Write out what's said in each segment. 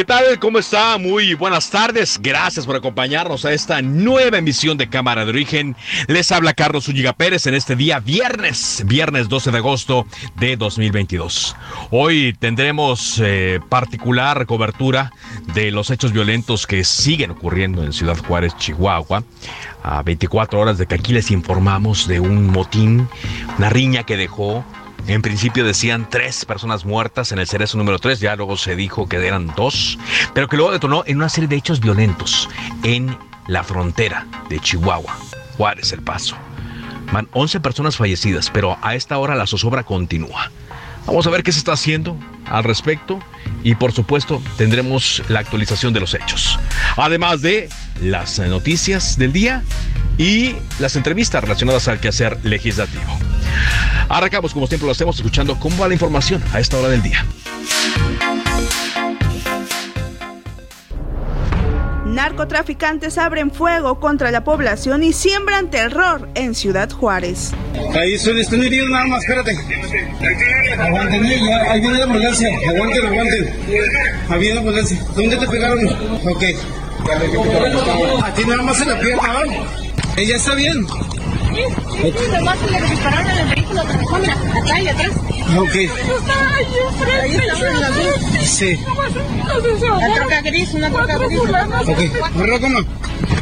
¿Qué tal? ¿Cómo está? Muy buenas tardes. Gracias por acompañarnos a esta nueva emisión de Cámara de Origen. Les habla Carlos Ulliga Pérez en este día viernes, viernes 12 de agosto de 2022. Hoy tendremos eh, particular cobertura de los hechos violentos que siguen ocurriendo en Ciudad Juárez, Chihuahua. A 24 horas de que aquí les informamos de un motín, una riña que dejó en principio decían tres personas muertas en el cerezo número 3, ya luego se dijo que eran dos, pero que luego detonó en una serie de hechos violentos en la frontera de Chihuahua, Juárez, El Paso. Van 11 personas fallecidas, pero a esta hora la zozobra continúa. Vamos a ver qué se está haciendo al respecto y por supuesto tendremos la actualización de los hechos. Además de las noticias del día y las entrevistas relacionadas al quehacer legislativo. Arrancamos como siempre lo hacemos escuchando cómo va la información a esta hora del día. Narcotraficantes abren fuego contra la población y siembran terror en Ciudad Juárez. Ahí son, están heridos nada más, espérate. Aguanten, ya, ahí viene la ambulancia. Aguanten, aguanten. Ahí viene la ambulancia. ¿Dónde te pegaron? Ok. A ti nada más en la pierna, ¿vale? Ella está bien. Sí, nomás le dispararon en y atrás. Ok. Sí. La troca gris, una troca gris. Ok. ¿Verdad, cómo?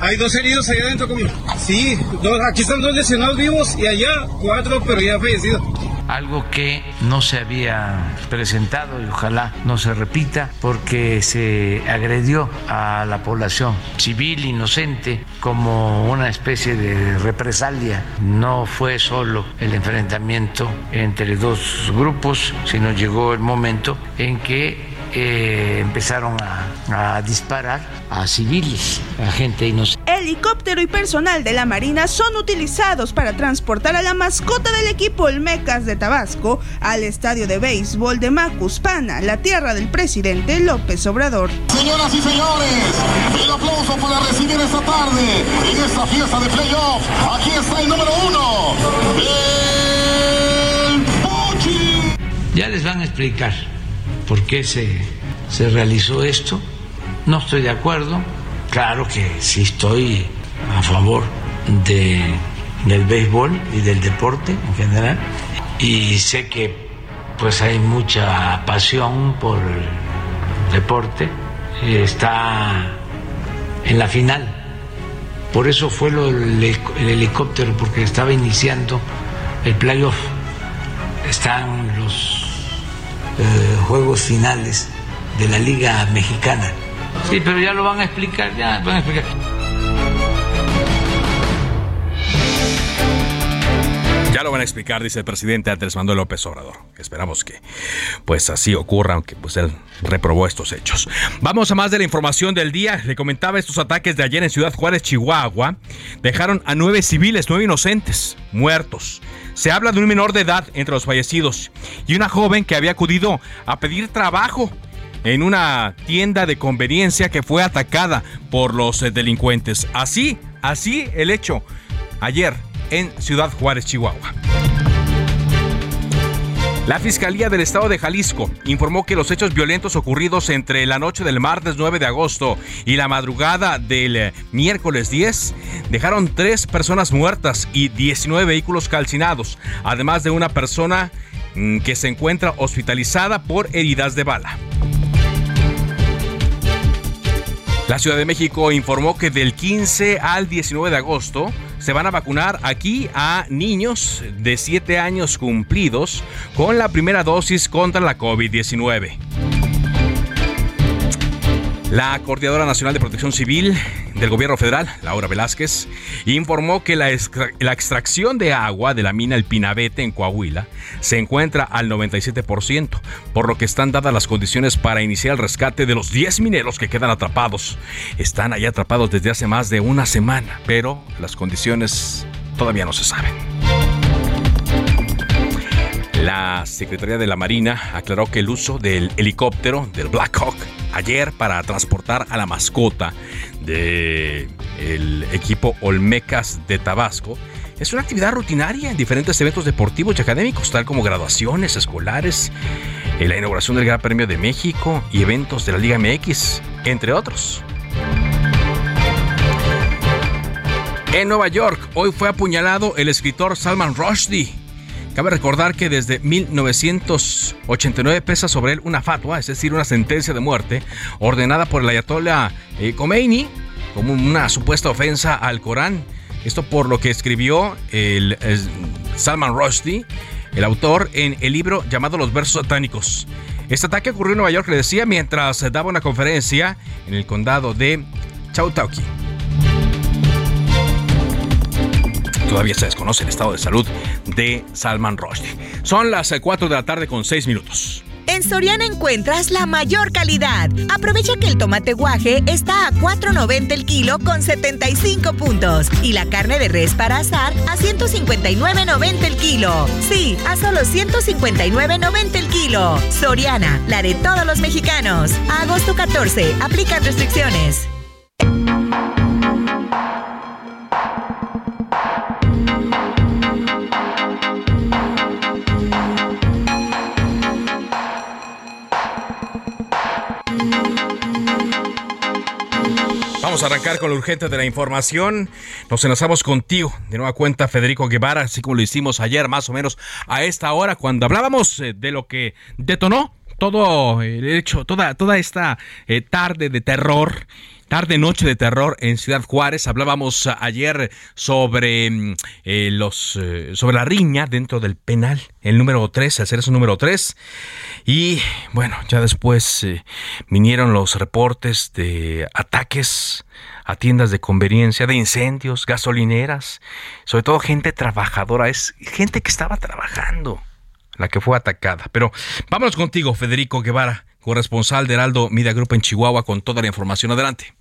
Hay dos heridos allá adentro, ¿cómo? Sí, dos, aquí están dos lesionados vivos y allá cuatro, pero ya fallecidos algo que no se había presentado y ojalá no se repita porque se agredió a la población civil inocente como una especie de represalia. No fue solo el enfrentamiento entre dos grupos, sino llegó el momento en que eh, empezaron a, a, disparar a civiles, a gente inocente. Helicóptero y personal de la Marina son utilizados para transportar a la mascota del equipo Olmecas de Tabasco al estadio de béisbol de Macuspana, la tierra del presidente López Obrador. Señoras y señores, el aplauso para recibir esta tarde en esta fiesta de playoff. Aquí está el número uno, el Puchi. Ya les van a explicar por qué se, se realizó esto. No estoy de acuerdo. Claro que sí estoy a favor de, del béisbol y del deporte en general. Y sé que pues hay mucha pasión por el deporte. Está en la final. Por eso fue lo, el helicóptero, porque estaba iniciando el playoff. Están los eh, juegos finales de la Liga Mexicana. Sí, pero ya lo van a explicar, ya van a explicar. Ya lo van a explicar, dice el presidente Andrés Manuel López Obrador. Esperamos que pues así ocurra, aunque pues él reprobó estos hechos. Vamos a más de la información del día. Le comentaba estos ataques de ayer en Ciudad Juárez, Chihuahua. Dejaron a nueve civiles, nueve inocentes, muertos. Se habla de un menor de edad entre los fallecidos y una joven que había acudido a pedir trabajo en una tienda de conveniencia que fue atacada por los delincuentes. Así, así el hecho ayer en Ciudad Juárez, Chihuahua. La Fiscalía del Estado de Jalisco informó que los hechos violentos ocurridos entre la noche del martes 9 de agosto y la madrugada del miércoles 10 dejaron tres personas muertas y 19 vehículos calcinados, además de una persona que se encuentra hospitalizada por heridas de bala. La Ciudad de México informó que del 15 al 19 de agosto se van a vacunar aquí a niños de 7 años cumplidos con la primera dosis contra la COVID-19. La Coordinadora Nacional de Protección Civil del Gobierno Federal, Laura Velázquez, informó que la, extracción de agua de la mina El Pinabete en Coahuila se encuentra al 97%, por lo que están dadas las condiciones para iniciar el rescate de los 10 mineros que quedan atrapados. Están ahí atrapados desde hace más de una semana, pero las condiciones todavía no se saben. La Secretaría de la Marina aclaró que el uso del helicóptero del Black Hawk ayer para transportar a la mascota del equipo Olmecas de Tabasco es una actividad rutinaria en diferentes eventos deportivos y académicos, tal como graduaciones escolares, la inauguración del Gran Premio de México y eventos de la Liga MX, entre otros. En Nueva York, hoy fue apuñalado el escritor Salman Rushdie Cabe recordar que desde 1989 pesa sobre él una fatua, es decir, una sentencia de muerte, ordenada por el ayatollah eh, Khomeini como una supuesta ofensa al Corán. Esto por lo que escribió el, Salman Rushdie, el autor, en el libro llamado Los Versos Satánicos. Este ataque ocurrió en Nueva York, le decía, mientras daba una conferencia en el condado de Chautauqui. Todavía se desconoce el estado de salud de Salman Rushdie. Son las 4 eh, de la tarde con 6 minutos. En Soriana encuentras la mayor calidad. Aprovecha que el tomate guaje está a 4.90 el kilo con 75 puntos y la carne de res para asar a 159.90 el kilo. Sí, a solo 159.90 el kilo. Soriana, la de todos los mexicanos. agosto 14, aplican restricciones. Vamos a arrancar con lo urgente de la información. Nos enlazamos contigo de nueva cuenta, Federico Guevara, así como lo hicimos ayer, más o menos a esta hora, cuando hablábamos eh, de lo que detonó todo el hecho, toda, toda esta eh, tarde de terror Tarde Noche de Terror en Ciudad Juárez. Hablábamos ayer sobre mm, eh, los eh, sobre la riña dentro del penal, el número 3, hacer eso número 3. Y bueno, ya después eh, vinieron los reportes de ataques a tiendas de conveniencia, de incendios, gasolineras, sobre todo gente trabajadora, es gente que estaba trabajando la que fue atacada. Pero vámonos contigo, Federico Guevara, corresponsal de Heraldo Media Group en Chihuahua, con toda la información. Adelante.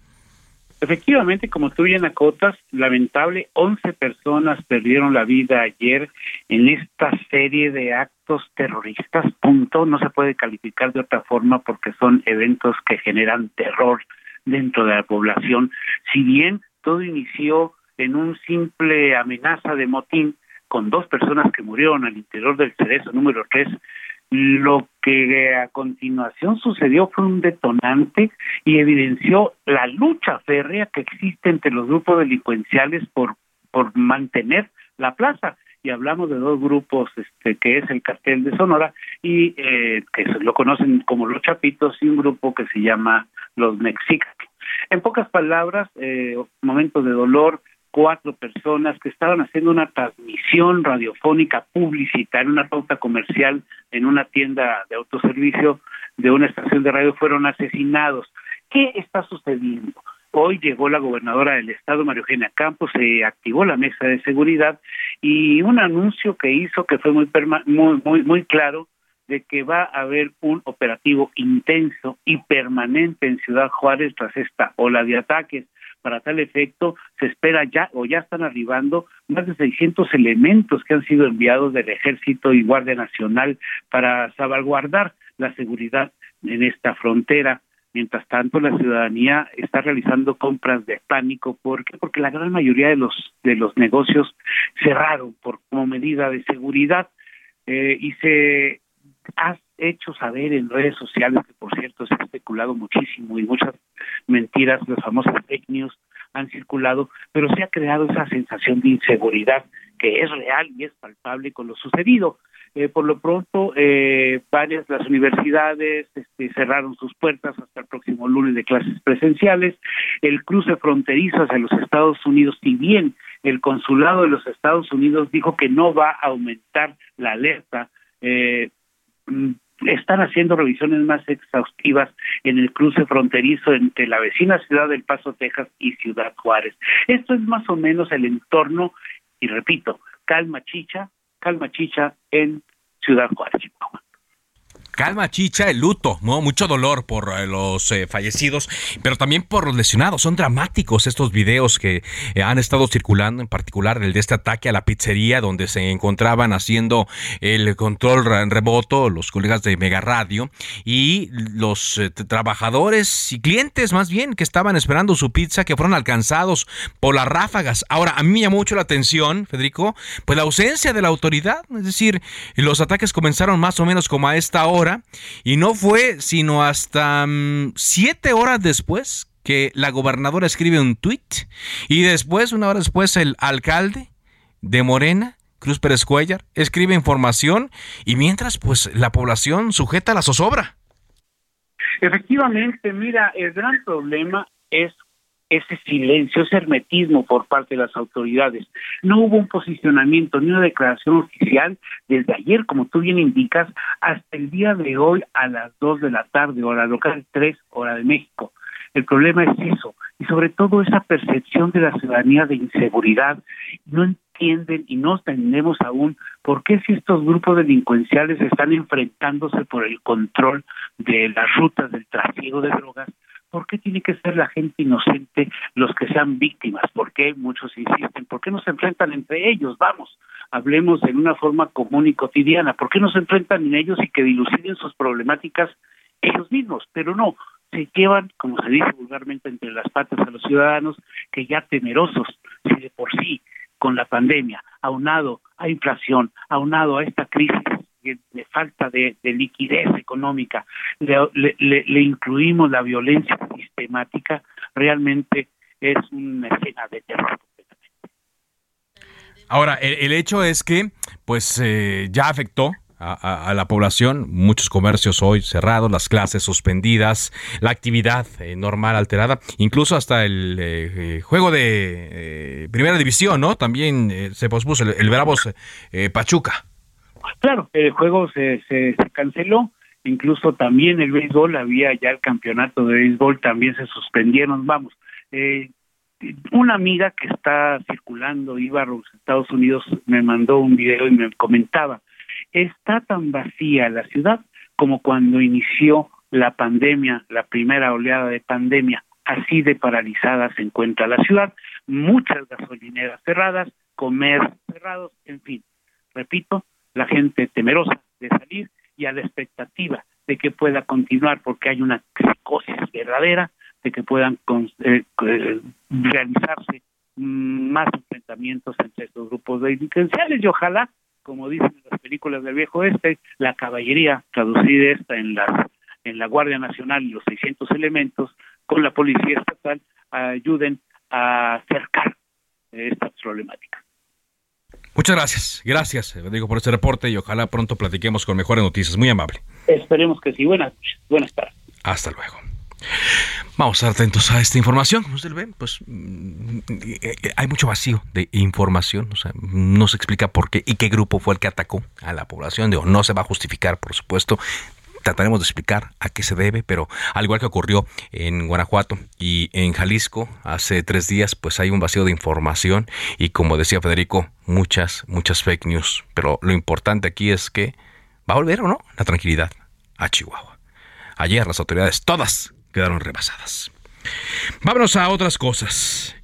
Efectivamente, como tú bien acotas, lamentable, 11 personas perdieron la vida ayer en esta serie de actos terroristas, punto. No se puede calificar de otra forma porque son eventos que generan terror dentro de la población. Si bien todo inició en un simple amenaza de motín con dos personas que murieron al interior del cerezo número 3, lo que a continuación sucedió fue un detonante y evidenció la lucha férrea que existe entre los grupos delincuenciales por, por mantener la plaza. Y hablamos de dos grupos, este, que es el cartel de Sonora y eh, que lo conocen como los Chapitos y un grupo que se llama los Mexicas. En pocas palabras, eh, momentos de dolor, cuatro personas que estaban haciendo una transmisión radiofónica publicitaria, una pauta comercial en una tienda de autoservicio de una estación de radio fueron asesinados. ¿Qué está sucediendo? Hoy llegó la gobernadora del estado, María Eugenia Campos, se activó la mesa de seguridad y un anuncio que hizo que fue muy, muy, muy, muy claro de que va a haber un operativo intenso y permanente en Ciudad Juárez tras esta ola de ataques. Para tal efecto, se espera ya o ya están arribando más de 600 elementos que han sido enviados del Ejército y Guardia Nacional para salvaguardar la seguridad en esta frontera. Mientras tanto, la ciudadanía está realizando compras de pánico. ¿Por qué? Porque la gran mayoría de los de los negocios cerraron por como medida de seguridad eh, y se ha hecho saber en redes sociales, que por cierto se muchísimo y muchas mentiras, las famosas fake news han circulado, pero se ha creado esa sensación de inseguridad que es real y es palpable con lo sucedido. Eh, por lo pronto, eh, varias las universidades este, cerraron sus puertas hasta el próximo lunes de clases presenciales. El cruce fronterizo hacia los Estados Unidos, si bien el consulado de los Estados Unidos dijo que no va a aumentar la alerta, eh, están haciendo revisiones más exhaustivas en el cruce fronterizo entre la vecina ciudad del Paso, Texas y Ciudad Juárez. Esto es más o menos el entorno, y repito, calma chicha, calma chicha en Ciudad Juárez, Chihuahua. Calma, chicha, el luto, ¿no? Mucho dolor por eh, los eh, fallecidos, pero también por los lesionados. Son dramáticos estos videos que eh, han estado circulando, en particular el de este ataque a la pizzería donde se encontraban haciendo el control remoto los colegas de Mega Radio y los trabajadores y clientes más bien que estaban esperando su pizza que fueron alcanzados por las ráfagas. Ahora, a mí me llamó mucho la atención, Federico, pues la ausencia de la autoridad, es decir, los ataques comenzaron más o menos como a esta hora y no fue sino hasta mm, siete horas después que la gobernadora escribe un tuit y después, una hora después, el alcalde de Morena, Cruz Pérez Cuellar, escribe información y mientras, pues la población sujeta la zozobra. Efectivamente, mira, el gran problema es ese silencio, ese hermetismo por parte de las autoridades. No hubo un posicionamiento ni una declaración oficial desde ayer, como tú bien indicas, hasta el día de hoy a las 2 de la tarde, hora local 3, hora de México. El problema es eso, y sobre todo esa percepción de la ciudadanía de inseguridad. No entienden y no entendemos aún por qué si estos grupos delincuenciales están enfrentándose por el control de las rutas del trasiego de drogas, ¿Por qué tiene que ser la gente inocente los que sean víctimas? ¿Por qué muchos insisten? ¿Por qué no se enfrentan entre ellos? Vamos, hablemos en una forma común y cotidiana. ¿Por qué no se enfrentan en ellos y que diluciden sus problemáticas ellos mismos? Pero no, se llevan, como se dice vulgarmente, entre las patas a los ciudadanos que ya temerosos, si de por sí, con la pandemia, aunado a inflación, aunado a esta crisis de falta de, liquidez económica, le, incluimos la violencia sistemática, realmente es una escena de terror. Ahora, el, hecho es que, pues, eh, ya afectó a, la población, muchos comercios hoy cerrados, las clases suspendidas, la actividad eh, normal alterada, incluso hasta el eh, juego de primera división, ¿no? También se pospuso el, el Bravos Pachuca. Claro, el juego se, se, canceló, incluso también el béisbol, había ya el campeonato de béisbol, también se suspendieron, vamos. Eh, una amiga que está circulando, iba a los Estados Unidos, me mandó un video y me comentaba, está tan vacía la ciudad como cuando inició la pandemia, la primera oleada de pandemia, así de paralizada se encuentra la ciudad, muchas gasolineras cerradas, comercios cerrados, en fin, repito, la gente temerosa de salir y a la expectativa de que pueda continuar porque hay una psicosis verdadera de que puedan eh, eh, realizarse más enfrentamientos entre estos grupos delincuenciales y ojalá, como dicen en las películas del viejo este, la caballería, traducida esta en la, en la Guardia Nacional y los 600 elementos, con la Policía Estatal, ayuden a acercar estas problemáticas. Muchas gracias, gracias, digo por este reporte y ojalá pronto platiquemos con mejores noticias. Muy amable. Esperemos que sí. Buenas buenas tardes. Hasta luego. Vamos a estar atentos a esta información. ¿Usted ve? Pues mm, hay mucho vacío de información. O sea, no se explica por qué y qué grupo fue el que atacó a la población. Digo, no se va a justificar, por supuesto trataremos de explicar a qué se debe, pero al igual que ocurrió en Guanajuato y en Jalisco hace tres días, pues hay un vacío de información y como decía Federico, muchas, muchas fake news. Pero lo importante aquí es que va a volver o no la tranquilidad a Chihuahua. Ayer las autoridades todas quedaron rebasadas. Vámonos a otras cosas.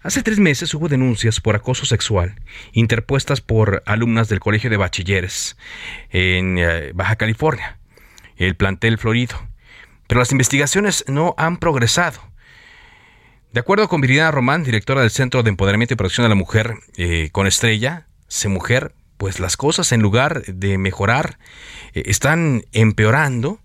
Hace tres meses hubo denuncias por acoso sexual interpuestas por alumnas del Colegio de Bachilleres en eh, Baja California el plantel florido. Pero las investigaciones no han progresado. De acuerdo con Viridiana Román, directora del Centro de Empoderamiento y Protección de la Mujer eh, con Estrella, se mujer, pues las cosas en lugar de mejorar eh, están empeorando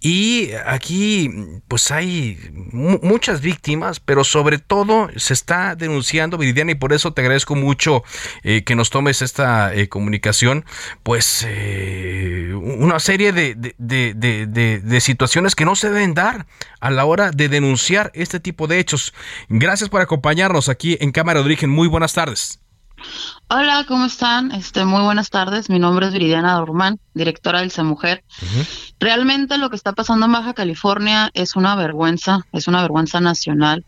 Y aquí, pues hay muchas víctimas, pero sobre todo se está denunciando, Viridiana, y por eso te agradezco mucho eh, que nos tomes esta eh, comunicación, pues eh, una serie de, de, situaciones que no se deben dar a la hora de denunciar este tipo de hechos. Gracias por acompañarnos aquí en Cámara de Origen. Muy buenas tardes. Hola, ¿cómo están? Este, muy buenas tardes. Mi nombre es Viridiana Dormán, directora del CEMUJER. Realmente lo que está pasando en Baja California es una vergüenza, es una vergüenza nacional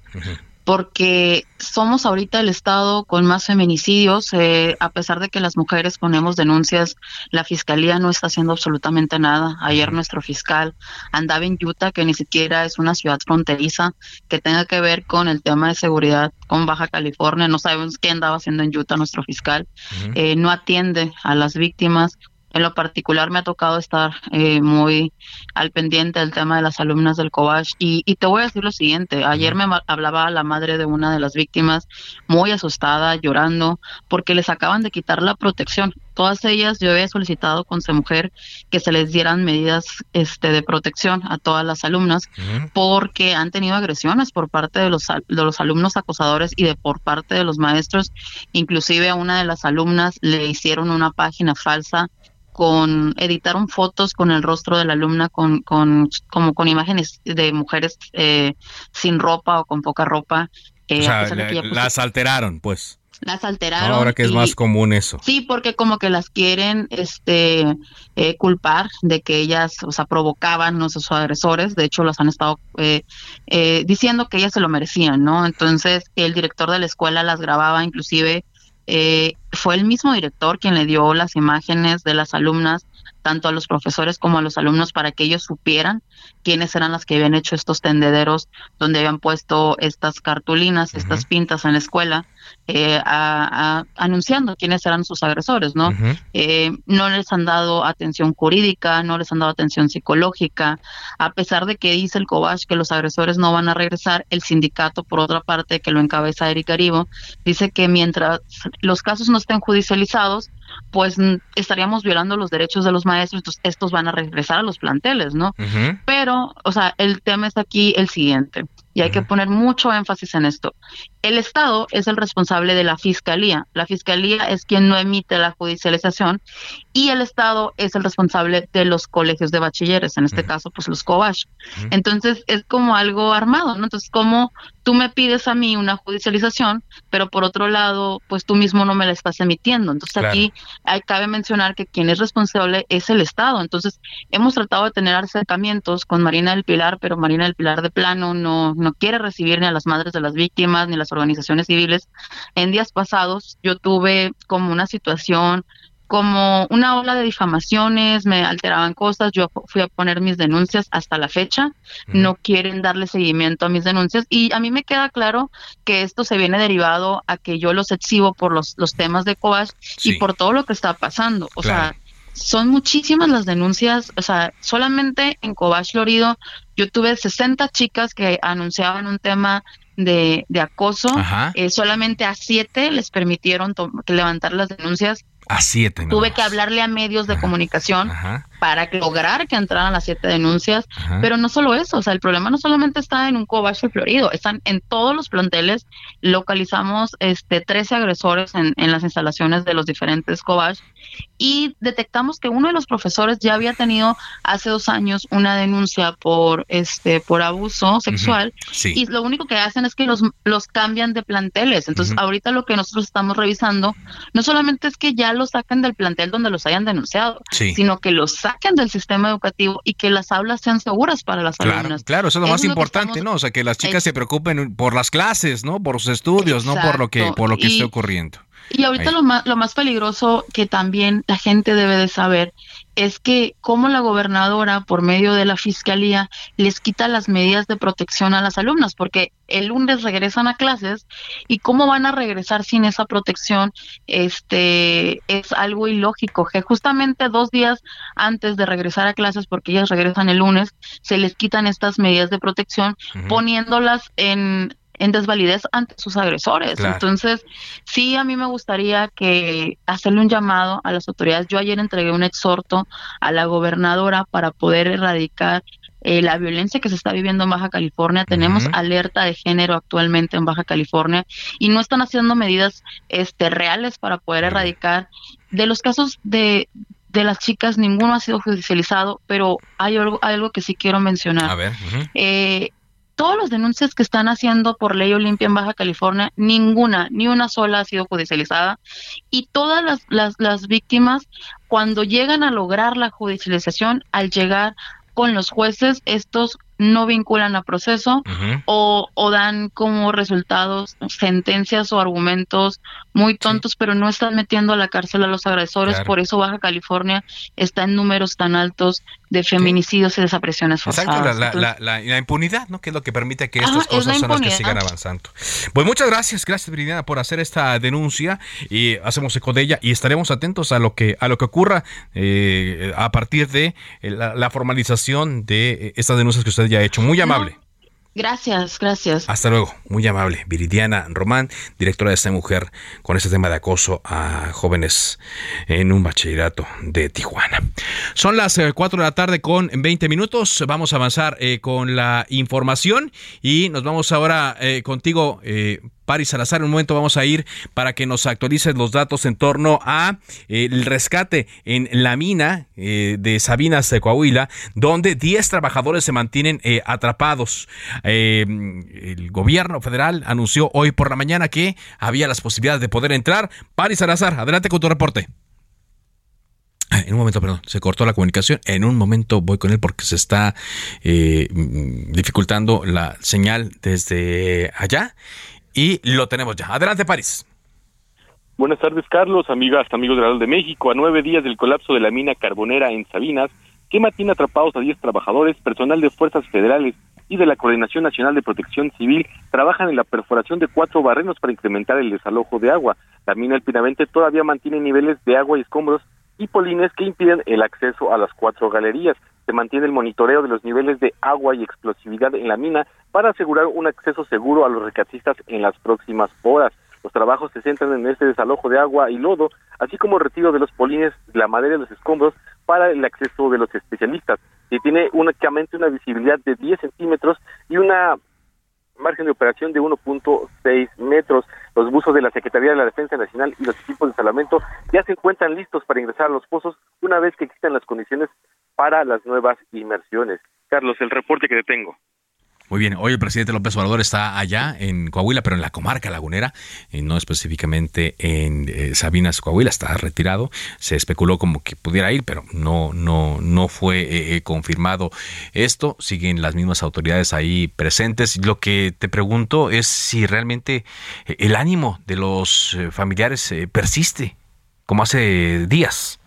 porque somos ahorita el estado con más feminicidios, eh, a pesar de que las mujeres ponemos denuncias, la fiscalía no está haciendo absolutamente nada. Ayer nuestro fiscal andaba en Utah, que ni siquiera es una ciudad fronteriza, que tenga que ver con el tema de seguridad con Baja California. No sabemos qué andaba haciendo en Utah nuestro fiscal. Eh, no atiende a las víctimas en lo particular me ha tocado estar eh, muy al pendiente del tema de las alumnas del COBASH y, te voy a decir lo siguiente, ayer me hablaba la madre de una de las víctimas muy asustada, llorando, porque les acaban de quitar la protección. Todas ellas, yo había solicitado con su mujer que se les dieran medidas este, de protección a todas las alumnas porque han tenido agresiones por parte de los, de los alumnos acosadores y de por parte de los maestros. Inclusive a una de las alumnas le hicieron una página falsa con editaron fotos con el rostro de la alumna con, con como con imágenes de mujeres eh, sin ropa o con poca ropa eh, o sea, las alteraron pues. Las alteraron ahora que es más común eso. Sí porque como que las quieren este eh, culpar de que ellas o sea provocaban no sé, sus agresores. De hecho las han estado diciendo que ellas se lo merecían no entonces el director de la escuela las grababa inclusive eh, fue el mismo director quien le dio las imágenes de las alumnas, tanto a los profesores como a los alumnos, para que ellos supieran quiénes eran las que habían hecho estos tendederos donde habían puesto estas cartulinas, estas pintas en la escuela eh, anunciando quiénes eran sus agresores, ¿no? Eh, no les han dado atención jurídica, no les han dado atención psicológica, a pesar de que dice el COBACH que los agresores no van a regresar, el sindicato, por otra parte, que lo encabeza Eric Garibo, dice que mientras los casos no estén judicializados, pues estaríamos violando los derechos de los maestros, entonces estos van a regresar a los planteles, ¿no? Pero, o sea, el tema es aquí el siguiente y hay que poner mucho énfasis en esto. El Estado es el responsable de la Fiscalía. La Fiscalía es quien no emite la judicialización y el Estado es el responsable de los colegios de bachilleres, en este caso, pues los COBASH. Entonces, es como algo armado, ¿no? Entonces, como tú me pides a mí una judicialización, pero por otro lado, pues tú mismo no me la estás emitiendo. Entonces, aquí hay, cabe mencionar que quien es responsable es el Estado. Entonces, hemos tratado de tener acercamientos con Marina del Pilar, pero Marina del Pilar de plano no no quiere recibir ni a las madres de las víctimas ni a las organizaciones civiles. En días pasados yo tuve como una situación como una ola de difamaciones, me alteraban cosas, yo fui a poner mis denuncias hasta la fecha, no quieren darle seguimiento a mis denuncias y a mí me queda claro que esto se viene derivado a que yo los exhibo por los, los temas de COAS y por todo lo que está pasando. O sea, son muchísimas las denuncias, o sea, solamente en Cobach Florido yo tuve 60 chicas que anunciaban un tema de, de acoso, eh, solamente a siete les permitieron levantar las denuncias. A siete. Tuve que hablarle a medios de comunicación para lograr que entraran las siete denuncias. Pero no solo eso, o sea, el problema no solamente está en un cobacho florido, están en todos los planteles. Localizamos este 13 agresores en, en las instalaciones de los diferentes cobach y detectamos que uno de los profesores ya había tenido hace dos años una denuncia por este por abuso sexual y lo único que hacen es que los, los cambian de planteles. Entonces, ahorita lo que nosotros estamos revisando no solamente es que ya los saquen del plantel donde los hayan denunciado, sino que los saquen del sistema educativo y que las aulas sean seguras para las claro, alumnas. Claro, eso es lo más importante, ¿no? O sea, que las chicas se preocupen por las clases, ¿no? Por sus estudios, no por lo que por lo que esté ocurriendo. Y ahorita lo más, lo más peligroso que también la gente debe de saber es que como la gobernadora, por medio de la fiscalía, les quita las medidas de protección a las alumnas, porque el lunes regresan a clases y cómo van a regresar sin esa protección, este es algo ilógico, que justamente dos días antes de regresar a clases, porque ellas regresan el lunes, se les quitan estas medidas de protección, poniéndolas en en desvalidez ante sus agresores. Entonces, sí, a mí me gustaría que hacerle un llamado a las autoridades. Yo ayer entregué un exhorto a la gobernadora para poder erradicar eh, la violencia que se está viviendo en Baja California. Tenemos alerta de género actualmente en Baja California y no están haciendo medidas este, reales para poder erradicar. De los casos de, de las chicas, ninguno ha sido judicializado, pero hay algo, algo que sí quiero mencionar. A ver. eh, todas las denuncias que están haciendo por ley Olimpia en Baja California, ninguna, ni una sola ha sido judicializada. Y todas las, las, las víctimas, cuando llegan a lograr la judicialización, al llegar con los jueces, estos no vinculan a proceso o, o, dan como resultados sentencias o argumentos muy tontos, pero no están metiendo a la cárcel a los agresores. Por eso Baja California está en números tan altos de feminicidios y desapariciones forzadas. Exacto, la, la, la, impunidad, ¿no? Que es lo que permite que estas cosas son las que sigan avanzando. Pues muchas gracias, gracias Viridiana por hacer esta denuncia y hacemos eco de ella y estaremos atentos a lo que a lo que ocurra eh, a partir de eh, la, formalización de eh, estas denuncias que usted ya ha hecho. Muy amable. Gracias, gracias. Hasta luego, muy amable. Viridiana Román, directora de esta mujer, con este tema de acoso a jóvenes en un bachillerato de Tijuana. Son las 4 eh, de la tarde con 20 minutos. Vamos a avanzar eh, con la información y nos vamos ahora eh, contigo, eh, Paris Salazar. En un momento vamos a ir para que nos actualices los datos en torno a eh, el rescate en la mina eh, de Sabinas de Coahuila, donde 10 trabajadores se mantienen eh, atrapados. el gobierno federal anunció hoy por la mañana que había las posibilidades de poder entrar. Paris Salazar, adelante con tu reporte. Ah, en un momento, perdón, se cortó la comunicación. En un momento voy con él porque se está dificultando la señal desde allá y lo tenemos ya. Adelante, París. Buenas tardes, Carlos, amigas, amigos de la de México. A nueve días del colapso de la mina carbonera en Sabinas, que mantiene atrapados a diez trabajadores, personal de fuerzas federales y de la Coordinación Nacional de Protección Civil trabajan en la perforación de cuatro barrenos para incrementar el desalojo de agua. La mina El Pinavente todavía mantiene niveles de agua y escombros y polines que impiden el acceso a las cuatro galerías. Se mantiene el monitoreo de los niveles de agua y explosividad en la mina para asegurar un acceso seguro a los rescatistas en las próximas horas. Los trabajos se centran en este desalojo de agua y lodo, así como el retiro de los polines, la madera y los escombros para el acceso de los especialistas. Y tiene únicamente una visibilidad de 10 centímetros y una margen de operación de 1.6 metros. Los buzos de la Secretaría de la Defensa Nacional y los equipos de salvamento ya se encuentran listos para ingresar a los pozos una vez que existan las condiciones para las nuevas inmersiones. Carlos, el reporte que te tengo. Muy bien, hoy el presidente López Obrador está allá en Coahuila, pero en la comarca lagunera, y no específicamente en eh, Sabinas, Coahuila, está retirado. Se especuló como que pudiera ir, pero no, no, no fue eh, eh, confirmado esto. Siguen las mismas autoridades ahí presentes. Lo que te pregunto es si realmente el ánimo de los familiares persiste, como hace días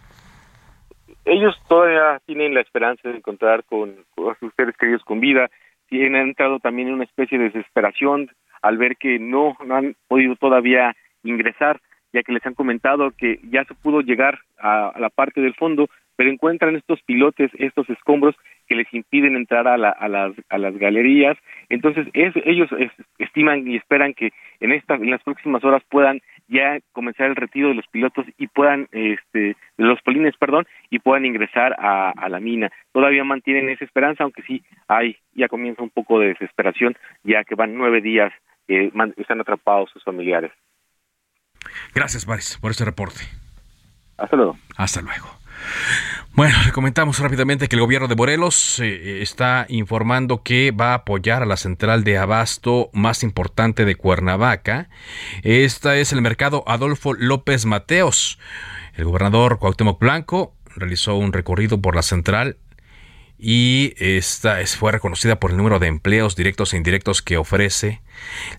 ellos todavía tienen la esperanza de encontrar con, con, sus queridos con vida han entrado también en una especie de desesperación al ver que no, no han podido todavía ingresar, ya que les han comentado que ya se pudo llegar a, a la parte del fondo, pero encuentran estos pilotes, estos escombros que les impiden entrar a, la, a, las, a las galerías. Entonces, es, ellos es, estiman y esperan que en, esta, en las próximas horas puedan ya comenzar el retiro de los pilotos y puedan, este, de los polines, perdón, y puedan ingresar a, la mina. Todavía mantienen esa esperanza, aunque sí hay, ya comienza un poco de desesperación, ya que van nueve días que están atrapados sus familiares. Gracias, Maris, por este reporte. Hasta luego. Hasta luego. Bueno, le comentamos rápidamente que el gobierno de Morelos eh, está informando que va a apoyar a la central de abasto más importante de Cuernavaca. Esta es el mercado Adolfo López Mateos. El gobernador Cuauhtémoc Blanco realizó un recorrido por la central y esta fue reconocida por el número de empleos directos e indirectos que ofrece.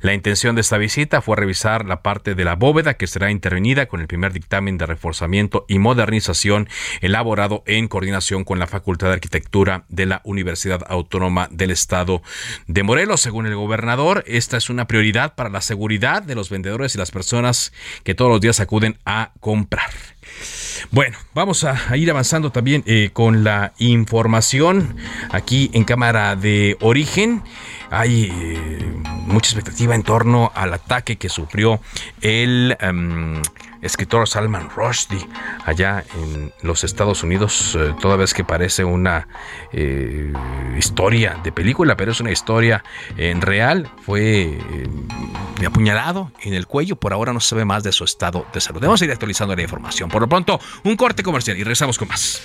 La intención de esta visita fue revisar la parte de la bóveda que será intervenida con el primer dictamen de reforzamiento y modernización elaborado en coordinación con la Facultad de Arquitectura de la Universidad Autónoma del Estado de Morelos. Según el gobernador, esta es una prioridad para la seguridad de los vendedores y las personas que todos los días acuden a comprar. Bueno, vamos a, ir avanzando también eh, con la información aquí en Cámara de Origen. Hay eh, mucha expectativa en torno al ataque que sufrió el em, escritor Salman Rushdie allá en los Estados Unidos, eh, toda vez que parece una eh, historia de película, pero es una historia en real. Fue apuñalado en el cuello, por ahora no se sabe más de su estado de salud. Vamos a ir actualizando la información. Por lo pronto, un corte comercial y regresamos con más.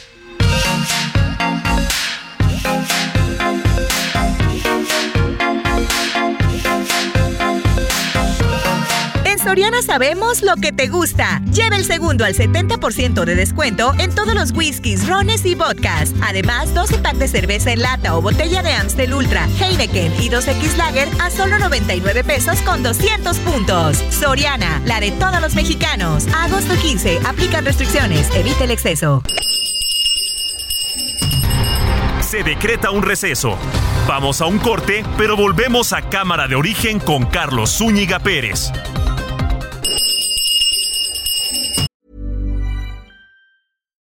Soriana sabemos lo que te gusta. Lleva el segundo al 70% de descuento en todos los whiskies, rones y vodkas. Además, 12 packs de cerveza en lata o botella de Amstel Ultra, Heineken y 2X Lager a solo 99 pesos con 200 puntos. Soriana, la de todos los mexicanos. agosto 15, aplican restricciones, evite el exceso. Se decreta un receso. Vamos a un corte, pero volvemos a Cámara de Origen con Carlos Zúñiga Pérez.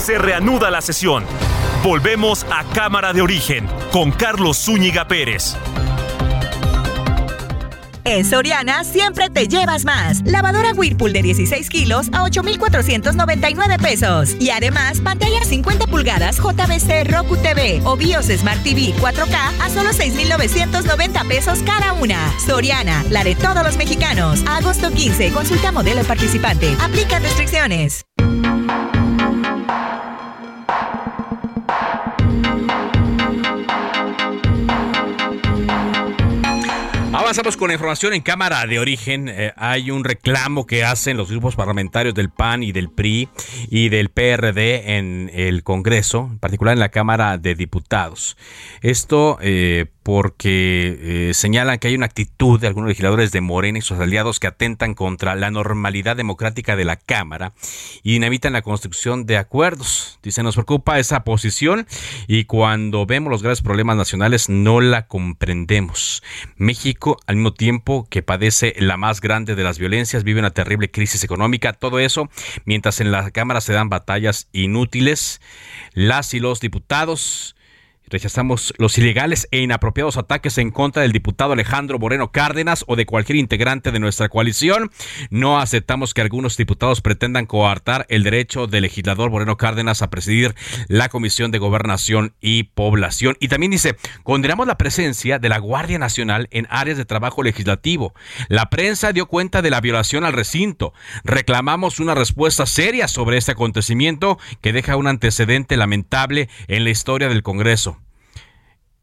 Se reanuda la sesión. Volvemos a Cámara de Origen con Carlos Zúñiga Pérez. En Soriana siempre te llevas más. Lavadora Whirlpool de 16 kilos a 8,499 pesos. Y además, pantalla 50 pulgadas JBC Roku TV o BIOS Smart TV 4K a solo 6,990 pesos cada una. Soriana, la de todos los mexicanos. agosto 15, consulta modelo participante. Aplica restricciones. Avanzamos con la información en Cámara de Origen. Eh, hay un reclamo que hacen los grupos parlamentarios del PAN y del PRI y del PRD en el Congreso, en particular en la Cámara de Diputados. Esto eh, porque eh, señalan que hay una actitud de algunos legisladores de Morena y sus aliados que atentan contra la normalidad democrática de la Cámara y invitan la construcción de acuerdos. Dice, nos preocupa esa posición y cuando vemos los graves problemas nacionales no la comprendemos. México, al mismo tiempo que padece la más grande de las violencias, vive una terrible crisis económica. Todo eso mientras en la Cámara se dan batallas inútiles. Las y los diputados Rechazamos los ilegales e inapropiados ataques en contra del diputado Alejandro Moreno Cárdenas o de cualquier integrante de nuestra coalición. No aceptamos que algunos diputados pretendan coartar el derecho del legislador Moreno Cárdenas a presidir la Comisión de Gobernación y Población. Y también dice, condenamos la presencia de la Guardia Nacional en áreas de trabajo legislativo. La prensa dio cuenta de la violación al recinto. Reclamamos una respuesta seria sobre este acontecimiento que deja un antecedente lamentable en la historia del Congreso.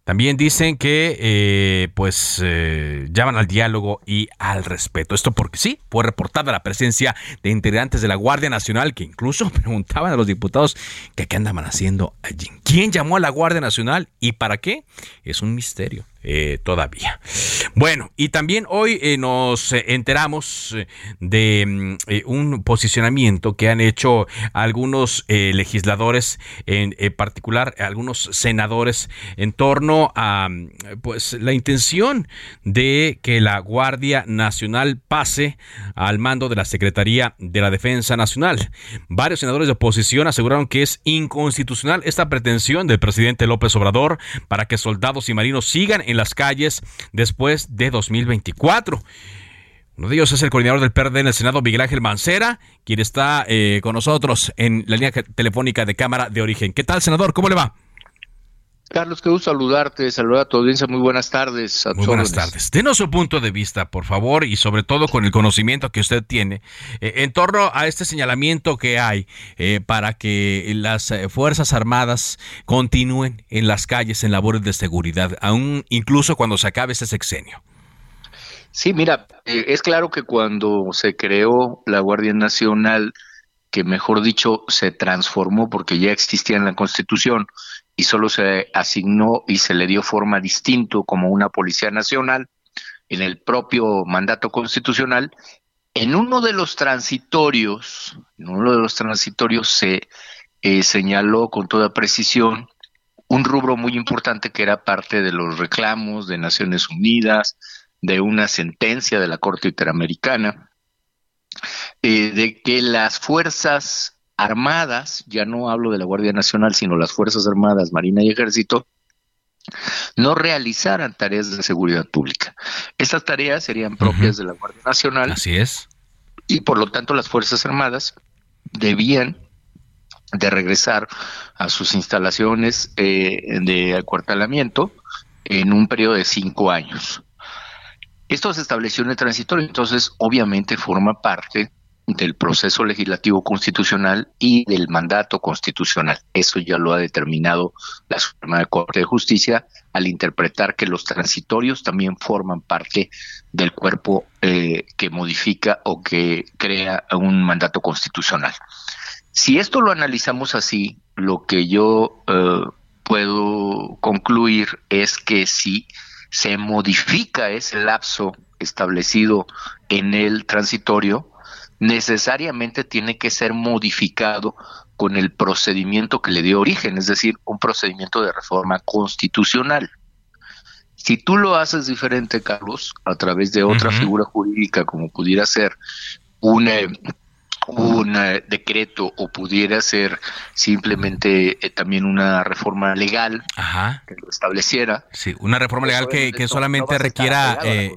También dicen que eh, pues eh, llaman al diálogo y al respeto. Esto porque sí, fue reportada la presencia de integrantes de la Guardia Nacional que incluso preguntaban a los diputados que qué andaban haciendo allí. ¿Quién llamó a la Guardia Nacional y para qué? Es un misterio. Eh, todavía. Bueno, y también hoy eh, nos eh, enteramos de mm, un posicionamiento que han hecho algunos legisladores, en particular algunos senadores, en torno a pues la intención de que la Guardia Nacional pase al mando de la Secretaría de la Defensa Nacional. Varios senadores de oposición aseguraron que es inconstitucional esta pretensión del presidente López Obrador para que soldados y marinos sigan en las calles después de 2024. Uno de ellos es el coordinador del PRD en el Senado, Miguel Ángel Mancera, quien está eh, con nosotros en la línea telefónica de Cámara de Origen. ¿Qué tal, senador? ¿Cómo le va? Carlos, gusto saludarte, saludar a tu audiencia. Muy buenas tardes. Muy buenas tardes. Denos su punto de vista, por favor, y sobre todo con el conocimiento que usted tiene eh, en torno a este señalamiento que hay eh, para que las eh, Fuerzas Armadas continúen en las calles en labores de seguridad, aún incluso cuando se acabe este sexenio. Sí, mira, eh, es claro que cuando se creó la Guardia Nacional, que mejor dicho se transformó porque ya existía en la Constitución y solo se asignó y se le dio forma distinto como una Policía Nacional en el propio mandato constitucional, en uno de los transitorios, en uno de los transitorios se eh, señaló con toda precisión un rubro muy importante que era parte de los reclamos de Naciones Unidas, de una sentencia de la Corte Interamericana, eh, de que las Fuerzas Armadas, ya no hablo de la Guardia Nacional, sino las Fuerzas Armadas, Marina y Ejército, no realizaran tareas de seguridad pública. Estas tareas serían propias de la Guardia Nacional. Así es. Y por lo tanto las Fuerzas Armadas debían de regresar a sus instalaciones eh, de acuartelamiento en un periodo de cinco años. Esto se estableció en el transitorio, entonces obviamente forma parte del proceso legislativo constitucional y del mandato constitucional. Eso ya lo ha determinado la Suprema Corte de Justicia al interpretar que los transitorios también forman parte del cuerpo eh, que modifica o que crea un mandato constitucional. Si esto lo analizamos así, lo que yo eh, puedo concluir es que si se modifica ese lapso establecido en el transitorio, necesariamente tiene que ser modificado con el procedimiento que le dio origen, es decir, un procedimiento de reforma constitucional. Si tú lo haces diferente, Carlos, a través de otra figura jurídica, como pudiera ser un, eh, un eh, decreto o pudiera ser simplemente eh, también una reforma legal que lo estableciera. Sí, una reforma legal que, que solamente requiera, eh,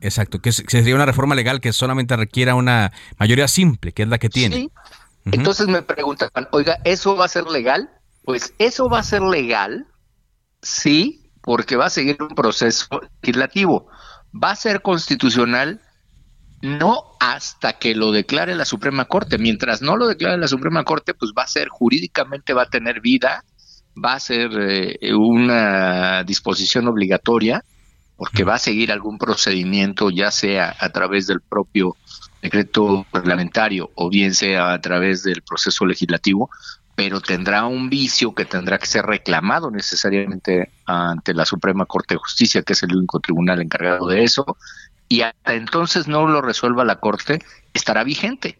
exacto, que sería una reforma legal que solamente requiera una mayoría simple, que es la que tiene. Entonces me preguntan, oiga, ¿eso va a ser legal? Pues eso va a ser legal, sí, porque va a seguir un proceso legislativo. Va a ser constitucional no hasta que lo declare la Suprema Corte. Mientras no lo declare la Suprema Corte, pues va a ser jurídicamente, va a tener vida, va a ser eh, una disposición obligatoria, porque va a seguir algún procedimiento, ya sea a través del propio decreto parlamentario o bien sea a través del proceso legislativo, pero tendrá un vicio que tendrá que ser reclamado necesariamente ante la Suprema Corte de Justicia, que es el único tribunal encargado de eso, y hasta entonces no lo resuelva la Corte, estará vigente.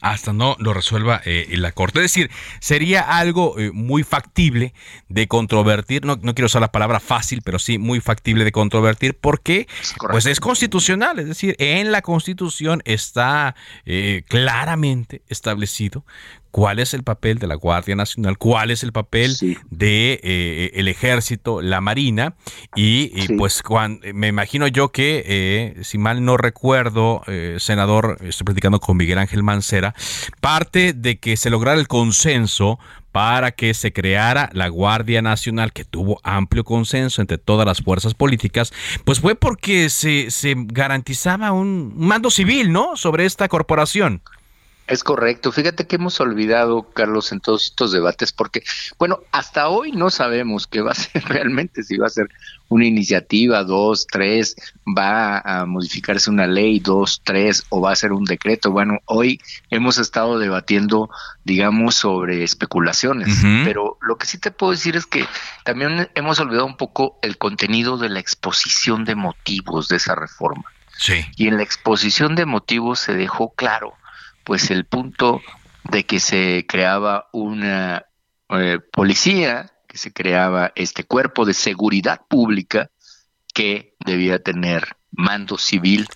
Hasta no lo resuelva eh, la Corte. Es decir, sería algo eh, muy factible de controvertir, no, no, quiero usar la palabra fácil, pero sí muy factible de controvertir, porque pues es constitucional, es decir, en la Constitución está eh, claramente establecido cuál es el papel de la Guardia Nacional, cuál es el papel de eh, el Ejército, la Marina y, pues cuando, me imagino yo que eh, si mal no recuerdo, eh, senador, estoy platicando con Miguel Ángel Mancera, parte de que se lograra el consenso para que se creara la Guardia Nacional, que tuvo amplio consenso entre todas las fuerzas políticas, pues fue porque se, se garantizaba un mando civil, ¿no? Sobre esta corporación. Es correcto. Fíjate que hemos olvidado, Carlos, en todos estos debates, porque, bueno, hasta hoy no sabemos qué va a ser realmente, si va a ser una iniciativa, dos, tres, va a modificarse una ley, dos, tres, o va a ser un decreto. Bueno, hoy hemos estado debatiendo, digamos, sobre especulaciones, pero lo que sí te puedo decir es que también hemos olvidado un poco el contenido de la exposición de motivos de esa reforma. Sí. Y en la exposición de motivos se dejó claro pues el punto de que se creaba una eh, policía, que se creaba este cuerpo de seguridad pública que debía tener mando civil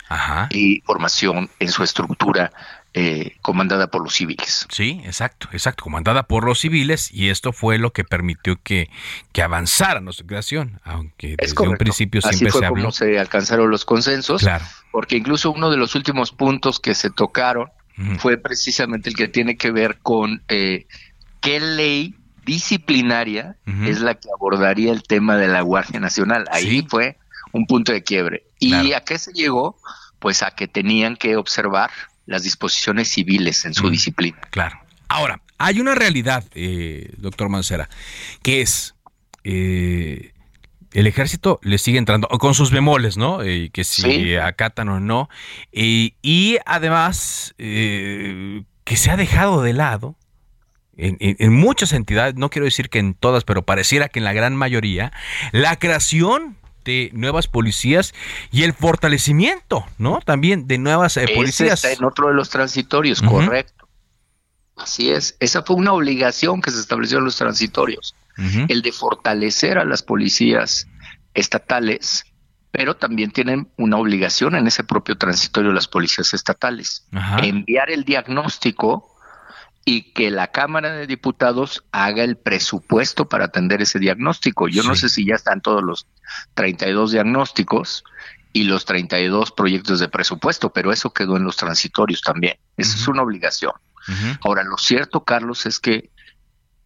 y formación en su estructura eh, comandada por los civiles. Sí, exacto, exacto, comandada por los civiles y esto fue lo que permitió que, que avanzara nuestra creación, aunque desde un principio siempre Así fue se habló. como se alcanzaron los consensos, Claro. porque incluso uno de los últimos puntos que se tocaron fue precisamente el que tiene que ver con eh, qué ley disciplinaria es la que abordaría el tema de la Guardia Nacional. Ahí fue un punto de quiebre. ¿Y a qué se llegó? Pues a que tenían que observar las disposiciones civiles en su disciplina. Claro. Ahora, hay una realidad, eh, doctor Mancera, que es, eh, el ejército le sigue entrando, con sus bemoles, ¿no? Y que si acatan o no. y además, eh, que se ha dejado de lado en, muchas entidades, no quiero decir que en todas, pero pareciera que en la gran mayoría, la creación de nuevas policías y el fortalecimiento, ¿no? También de nuevas eh, policías. Está en otro de los transitorios, correcto. Así es. Esa fue una obligación que se estableció en los transitorios, el de fortalecer a las policías estatales, pero también tienen una obligación en ese propio transitorio las policías estatales, enviar el diagnóstico y que la Cámara de Diputados haga el presupuesto para atender ese diagnóstico. Yo no sé si ya están todos los 32 diagnósticos y los 32 proyectos de presupuesto, pero eso quedó en los transitorios también. Esa es una obligación. Ahora, lo cierto, Carlos, es que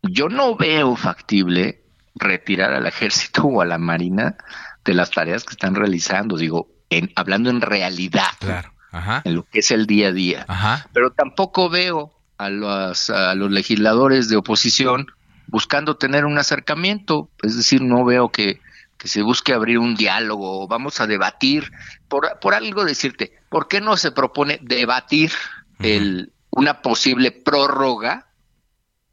yo no veo factible retirar al ejército o a la marina de las tareas que están realizando, digo, en, hablando en realidad, en lo que es el día a día. Pero tampoco veo a los, a los legisladores de oposición buscando tener un acercamiento, es decir, no veo que, que se busque abrir un diálogo, vamos a debatir, por, por algo decirte, ¿por qué no se propone debatir el, una posible prórroga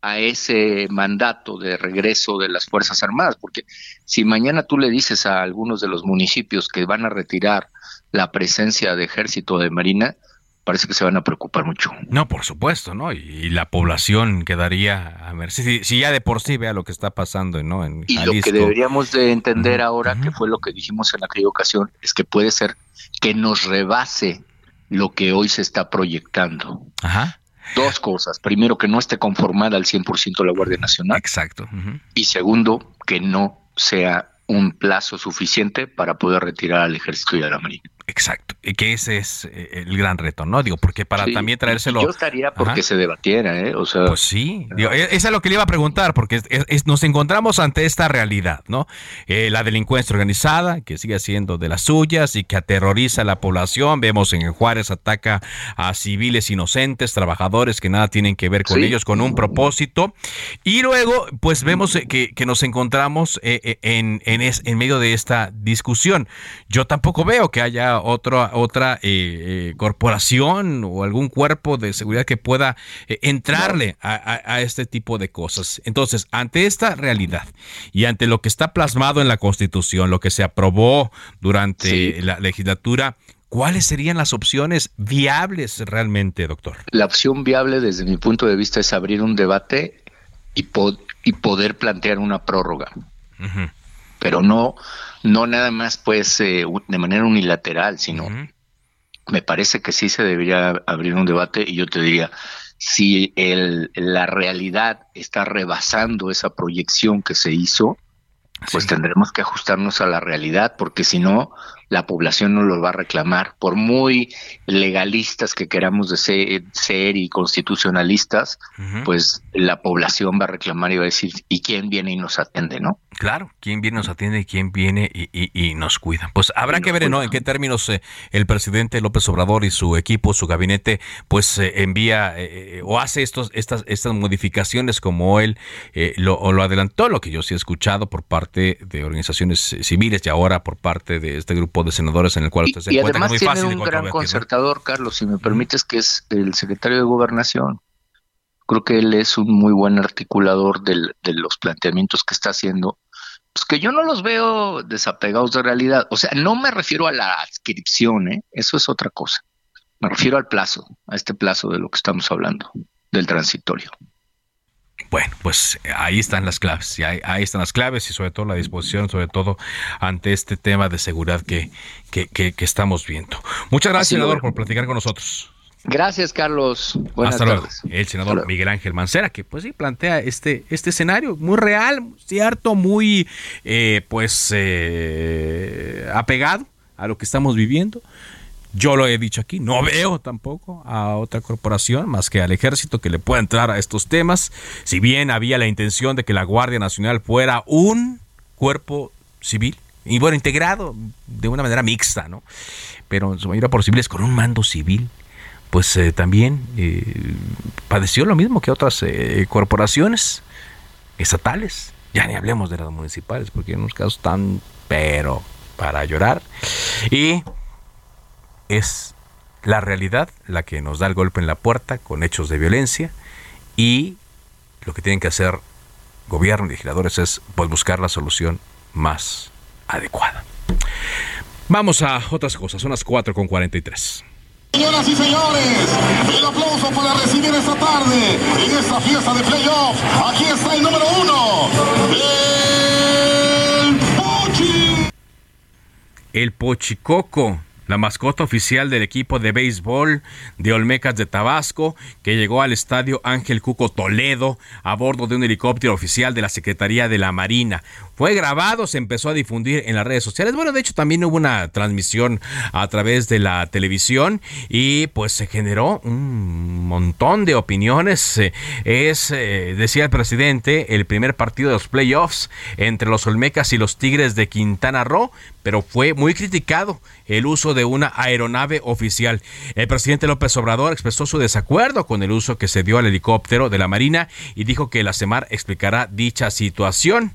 a ese mandato de regreso de las Fuerzas Armadas? Porque si mañana tú le dices a algunos de los municipios que van a retirar la presencia de ejército de Marina, parece que se van a preocupar mucho. No, por supuesto, ¿no? Y, la población quedaría a ver si, ya de por sí vea lo que está pasando, ¿no? En y lo que deberíamos de entender ahora, que fue lo que dijimos en aquella ocasión, es que puede ser que nos rebase lo que hoy se está proyectando. Ajá. Dos cosas. Primero, que no esté conformada al 100% la Guardia Nacional. Exacto. Y segundo, que no sea un plazo suficiente para poder retirar al ejército y a la marina. Exacto, y que ese es eh, el gran reto, ¿no? Digo, porque para también traérselo... Yo estaría porque se debatiera, ¿eh? O sea... Pues sí, digo, e, es lo que le iba a preguntar, porque nos encontramos ante esta realidad, ¿no? Eh, la delincuencia organizada, que sigue siendo de las suyas y que aterroriza a la población. Vemos en Juárez ataca a civiles inocentes, trabajadores que nada tienen que ver con ellos, con un propósito. Y luego, pues vemos eh, que, que nos encontramos en, en, en medio de esta discusión. Yo tampoco veo que haya otra, otra eh, eh, corporación o algún cuerpo de seguridad que pueda eh, entrarle a, este tipo de cosas. Entonces, ante esta realidad y ante lo que está plasmado en la Constitución, lo que se aprobó durante la legislatura, ¿Cuáles serían las opciones viables realmente, doctor? La opción viable desde mi punto de vista es abrir un debate y, y poder plantear una prórroga. Pero no no nada más pues eh, de manera unilateral, sino me parece que sí se debería abrir un debate y yo te diría, si el, la realidad está rebasando esa proyección que se hizo, pues tendremos que ajustarnos a la realidad, porque si no, la población no lo va a reclamar. Por muy legalistas que queramos de ser, y constitucionalistas, pues la población va a reclamar y va a decir, ¿y quién viene y nos atiende, no? Claro, quién viene y nos atiende y quién viene y, nos cuida. Pues habrá que ver, ¿no? En qué términos eh, el presidente López Obrador y su equipo, su gabinete, pues eh, envía eh, o hace estos, estas, estas modificaciones como él lo, lo adelantó, lo que yo sí he escuchado por parte de organizaciones civiles y ahora por parte de este grupo de senadores en el cual usted se y además tiene un gran concertador, Carlos, si me permites, que es el secretario de Gobernación. Creo que él es un muy buen articulador de los planteamientos que está haciendo, pues que yo no los veo desapegados de realidad. O sea, no me refiero a la adscripción, ¿eh? eso es otra cosa. Me refiero al plazo, a este plazo de lo que estamos hablando, del transitorio. Bueno, pues ahí están las claves, y ahí, están las claves y sobre todo la disposición, sobre todo ante este tema de seguridad que, que, estamos viendo. Muchas gracias, senador, por platicar con nosotros. Gracias, Carlos. Buenas Hasta luego. El senador Miguel Ángel Mancera, que pues sí plantea este, este escenario muy real, cierto, muy eh, pues eh, apegado a lo que estamos viviendo. Yo lo he dicho aquí, no veo tampoco a otra corporación más que al ejército que le pueda entrar a estos temas. Si bien había la intención de que la Guardia Nacional fuera un cuerpo civil, y bueno, integrado de una manera mixta, ¿no? Pero en su mayoría posible es con un mando civil, pues eh, también eh, padeció lo mismo que otras eh, corporaciones estatales Ya ni hablemos de las municipales, porque en unos casos están, pero para llorar. Y es la realidad la que nos da el golpe en la puerta con hechos de violencia y lo que tienen que hacer gobierno y legisladores es pues, buscar la solución más adecuada. Vamos a otras cosas, son las 4 con 43. Señoras y señores, el aplauso para recibir esta tarde en esta fiesta de playoff. Aquí está el número uno, el Pochi. El Pochicoco la mascota oficial del equipo de béisbol de Olmecas de Tabasco, que llegó al estadio Ángel Cuco Toledo a bordo de un helicóptero oficial de la Secretaría de la Marina. Fue grabado, se empezó a difundir en las redes sociales. Bueno, de hecho también hubo una transmisión a través de la televisión y pues se generó un montón de opiniones. Eh, es, eh, decía el presidente, el primer partido de los playoffs entre los Olmecas y los Tigres de Quintana Roo, pero fue muy criticado el uso de una aeronave oficial. El presidente López Obrador expresó su desacuerdo con el uso que se dio al helicóptero de la Marina y dijo que la CEMAR explicará dicha situación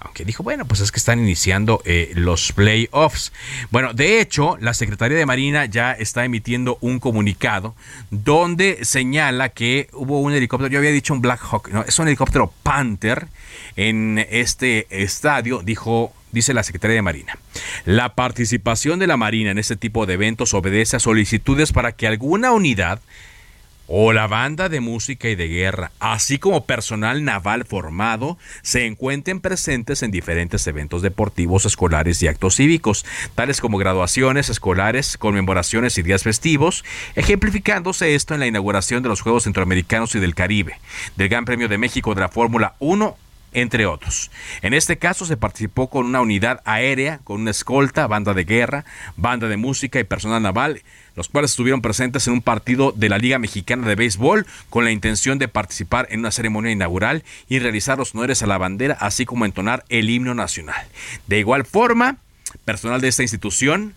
aunque dijo, bueno, pues es que están iniciando eh, los playoffs. Bueno, de hecho, la Secretaría de Marina ya está emitiendo un comunicado donde señala que hubo un helicóptero, yo había dicho un Black Hawk, no, es un helicóptero Panther en este estadio, dijo dice la Secretaría de Marina. La participación de la Marina en este tipo de eventos obedece a solicitudes para que alguna unidad o la banda de música y de guerra, así como personal naval formado, se encuentren presentes en diferentes eventos deportivos, escolares y actos cívicos, tales como graduaciones escolares, conmemoraciones y días festivos, ejemplificándose esto en la inauguración de los Juegos Centroamericanos y del Caribe, del Gran Premio de México de la Fórmula 1 entre otros. En este caso se participó con una unidad aérea, con una escolta, banda de guerra, banda de música y personal naval, los cuales estuvieron presentes en un partido de la Liga Mexicana de Béisbol con la intención de participar en una ceremonia inaugural y realizar los honores a la bandera, así como entonar el himno nacional. De igual forma, personal de esta institución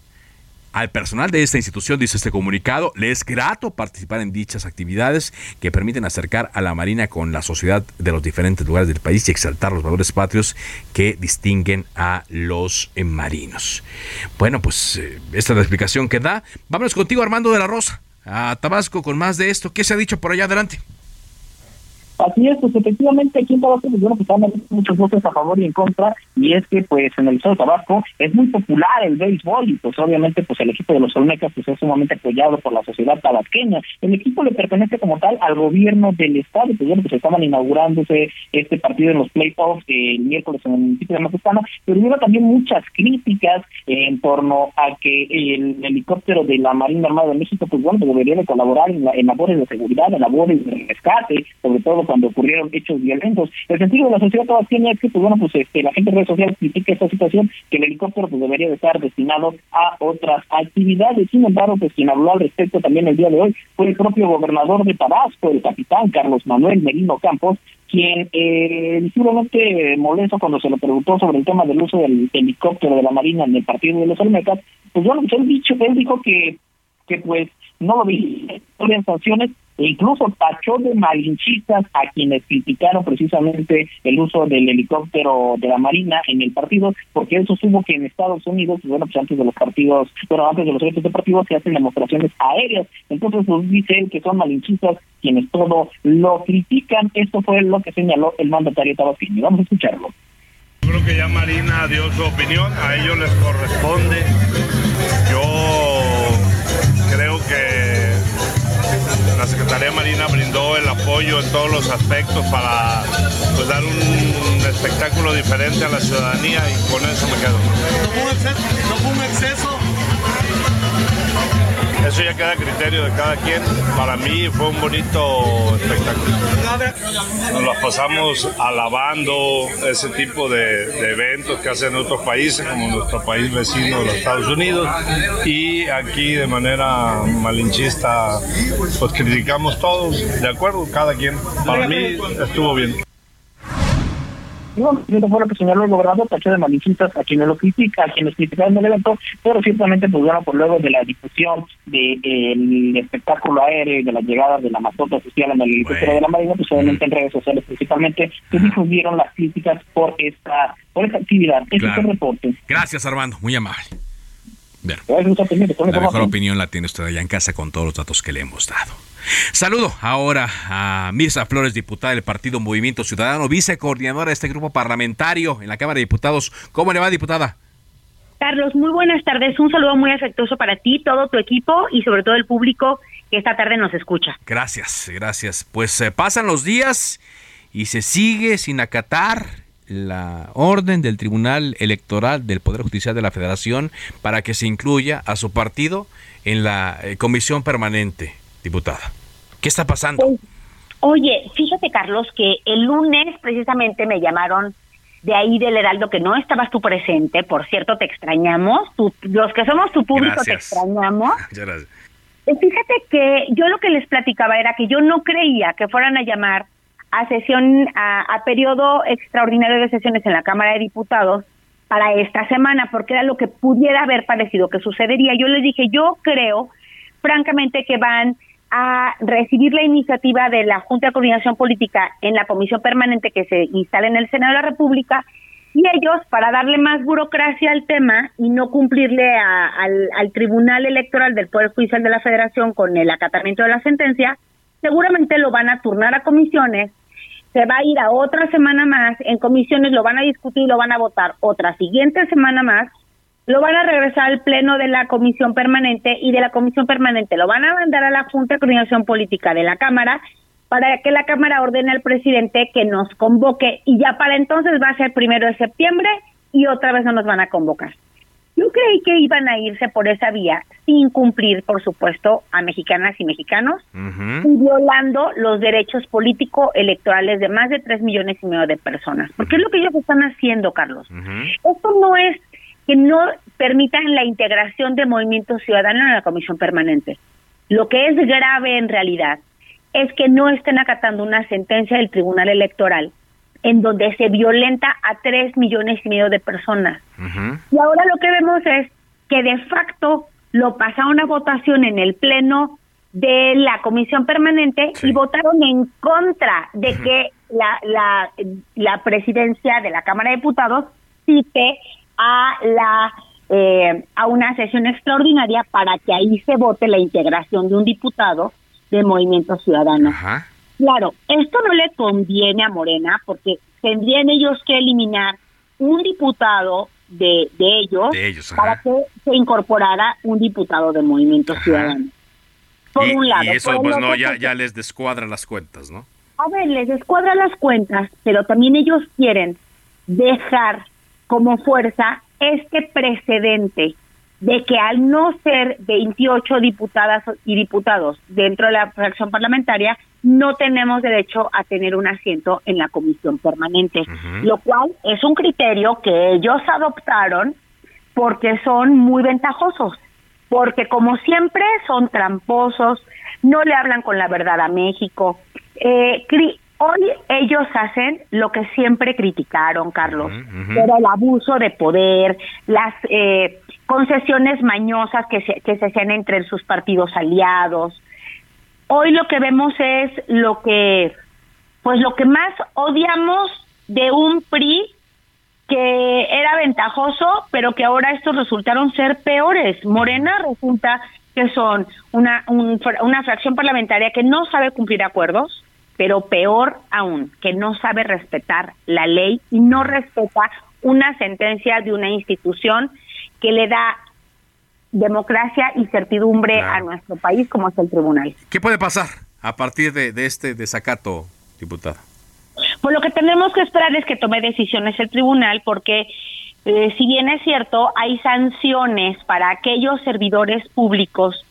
al personal de esta institución, dice este comunicado, le es grato participar en dichas actividades que permiten acercar a la Marina con la sociedad de los diferentes lugares del país y exaltar los valores patrios que distinguen a los marinos. Bueno, pues eh, esta es la explicación que da. Vámonos contigo, Armando de la Rosa, a Tabasco con más de esto. ¿Qué se ha dicho por allá adelante? Así es, pues efectivamente aquí en Tabasco, pues bueno, pues están muchas voces a favor y en contra, y es que pues en el estado de Tabasco es muy popular el béisbol, y pues obviamente pues el equipo de los Olmecas pues es sumamente apoyado por la sociedad tabasqueña. El equipo le pertenece como tal al gobierno del estado, pues bueno, pues estaban inaugurándose este partido en los playoffs el miércoles en el municipio de Mazatlán, pero hubo también muchas críticas en torno a que el helicóptero de la Marina Armada de México, pues bueno, pues debería de colaborar en, en labores de seguridad, en labores de rescate, sobre todo cuando ocurrieron hechos violentos. El sentido de la sociedad tabasqueña es que, pues bueno, pues este, la gente de redes sociales critica esta situación, que el helicóptero pues debería de estar destinado a otras actividades. Sin embargo, pues quien habló al respecto también el día de hoy fue el propio gobernador de Tabasco, el capitán Carlos Manuel Merino Campos, quien eh, visiblemente molesto cuando se le preguntó sobre el tema del uso del helicóptero de la Marina en el partido de los Olmecas, pues bueno, pues él, dicho, él dijo que, que pues no lo vi en sanciones incluso tachó de malinchistas a quienes criticaron precisamente el uso del helicóptero de la Marina en el partido, porque eso supo que en Estados Unidos, bueno, pues antes de los partidos, pero antes de los eventos deportivos se hacen demostraciones aéreas, entonces pues dice que son malinchistas quienes todo lo critican, esto fue lo que señaló el mandatario tabasqueño, vamos a escucharlo. Creo que ya Marina dio su opinión, a ellos les corresponde. Yo creo que la Secretaría Marina brindó el apoyo en todos los aspectos para pues, dar un espectáculo diferente a la ciudadanía y con eso me quedo. Eso ya queda a criterio de cada quien. Para mí fue un bonito espectáculo. Nos las pasamos alabando ese tipo de, de, eventos que hacen otros países, como nuestro país vecino, los Estados Unidos. Y aquí de manera malinchista, pues criticamos todos. De acuerdo, cada quien. Para mí estuvo bien. Y bueno, eso fue lo que señaló el gobernador, tachó de malichistas a quienes lo critican, a quienes criticaron el evento, pero ciertamente, pues bueno, por luego de la difusión del espectáculo aéreo y de la llegada de la mascota oficial en el helicóptero de la Marina, pues obviamente en redes sociales principalmente, se difundieron las críticas por esta, por esta actividad. Este es el reporte. Gracias, Armando, muy amable. Bien. La mejor opinión la tiene usted allá en casa con todos los datos que le hemos dado. Saludo ahora a Mirza Flores, diputada del Partido Movimiento Ciudadano, vicecoordinadora de este grupo parlamentario en la Cámara de Diputados. ¿Cómo le va, diputada? Carlos, muy buenas tardes. Un saludo muy afectuoso para ti, todo tu equipo y sobre todo el público que esta tarde nos escucha. Gracias, gracias. Pues se pasan los días y se sigue sin acatar la orden del Tribunal Electoral del Poder Judicial de la Federación para que se incluya a su partido en la eh, comisión permanente, diputada. ¿Qué está pasando? Pues, oye, fíjate Carlos que el lunes precisamente me llamaron de ahí del Heraldo que no estabas tú presente, por cierto te extrañamos, los que somos tu público te extrañamos. Gracias. Eh, fíjate que yo lo que les platicaba era que yo no creía que fueran a llamar a sesión, a, periodo extraordinario de sesiones en la Cámara de Diputados para esta semana, porque era lo que pudiera haber parecido que sucedería. Yo les dije, yo creo, francamente, que van a recibir la iniciativa de la Junta de Coordinación Política en la comisión permanente que se instala en el Senado de la República y ellos, para darle más burocracia al tema y no cumplirle al, al Tribunal Electoral del Poder Judicial de la Federación con el acatamiento de la sentencia, seguramente lo van a turnar a comisiones se va a ir a otra semana más, en comisiones lo van a discutir, lo van a votar otra siguiente semana más, lo van a regresar al pleno de la comisión permanente y de la comisión permanente lo van a mandar a la Junta de Coordinación Política de la Cámara para que la Cámara ordene al presidente que nos convoque y ya para entonces va a ser primero de septiembre y otra vez no nos van a convocar. Yo creí que iban a irse por esa vía sin cumplir, por supuesto, a mexicanas y mexicanos y violando los derechos político-electorales de más de tres millones y medio de personas. Porque es lo que ellos están haciendo, Carlos. Esto no es que no permitan la integración de movimiento ciudadano en la comisión permanente. Lo que es grave en realidad es que no estén acatando una sentencia del Tribunal Electoral en donde se violenta a tres millones y medio de personas. Y ahora lo que vemos es que de facto lo pasaron a votación en el pleno de la comisión permanente y votaron en contra de que la, la, la, presidencia de la Cámara de Diputados cite a la eh, a una sesión extraordinaria para que ahí se vote la integración de un diputado de Movimiento Ciudadano. Claro, esto no le conviene a Morena porque tendrían ellos que eliminar un diputado de, de ellos, para que se incorporara un diputado de Movimiento Ciudadano. Por un lado. Y eso pues no, ya, ya les descuadra las cuentas, ¿no? A ver, les descuadra las cuentas, pero también ellos quieren dejar como fuerza este precedente de que al no ser 28 diputadas y diputados dentro de la fracción parlamentaria, no tenemos derecho a tener un asiento en la comisión permanente, lo cual es un criterio que ellos adoptaron porque son muy ventajosos, porque como siempre son tramposos, no le hablan con la verdad a México. Eh, hoy ellos hacen lo que siempre criticaron, Carlos, era el abuso de poder, las eh, concesiones mañosas que se, que se hacían entre sus partidos aliados. Hoy lo que vemos es lo que, pues lo que más odiamos de un PRI que era ventajoso, pero que ahora estos resultaron ser peores. Morena resulta que son una, una fracción parlamentaria que no sabe cumplir acuerdos, pero peor aún, que no sabe respetar la ley y no respeta una sentencia de una institución que le da democracia y certidumbre a nuestro país como es el tribunal. ¿Qué puede pasar a partir de, este desacato, diputada? Pues lo que tenemos que esperar es que tome decisiones el tribunal porque eh, si bien es cierto, hay sanciones para aquellos servidores públicos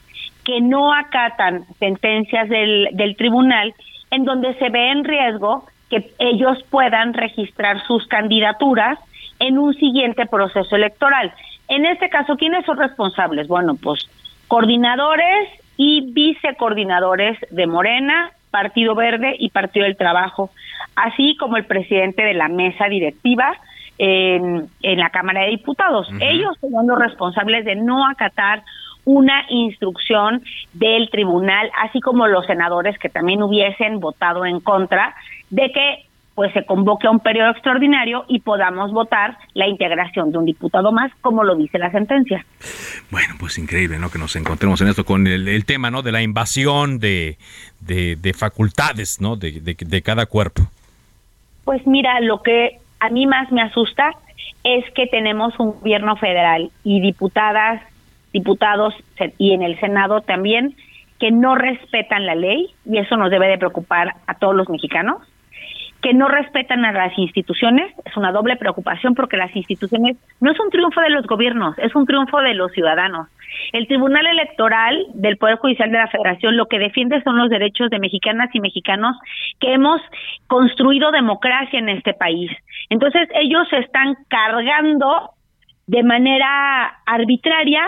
que no acatan sentencias del, del tribunal en donde se ve en riesgo que ellos puedan registrar sus candidaturas en un siguiente proceso electoral. En este caso, ¿quiénes son responsables? Bueno, pues coordinadores y vicecoordinadores de Morena Partido Verde y Partido del Trabajo, así como el presidente de la mesa directiva en, en la Cámara de Diputados. Ellos son los responsables de no acatar una instrucción del tribunal, así como los senadores que también hubiesen votado en contra de que pues se convoque a un periodo extraordinario y podamos votar la integración de un diputado más, como lo dice la sentencia. Bueno, pues increíble, ¿no? Que nos encontremos en esto con el, tema, ¿no? De la invasión de, de, facultades, ¿no? De, de cada cuerpo. Pues mira, lo que a mí más me asusta es que tenemos un gobierno federal y diputadas diputados y en el Senado también que no respetan la ley y eso nos debe de preocupar a todos los mexicanos que no respetan a las instituciones, es una doble preocupación porque las instituciones no es un triunfo de los gobiernos, es un triunfo de los ciudadanos. El Tribunal Electoral del Poder Judicial de la Federación lo que defiende son los derechos de mexicanas y mexicanos que hemos construido democracia en este país. Entonces ellos están cargando de manera arbitraria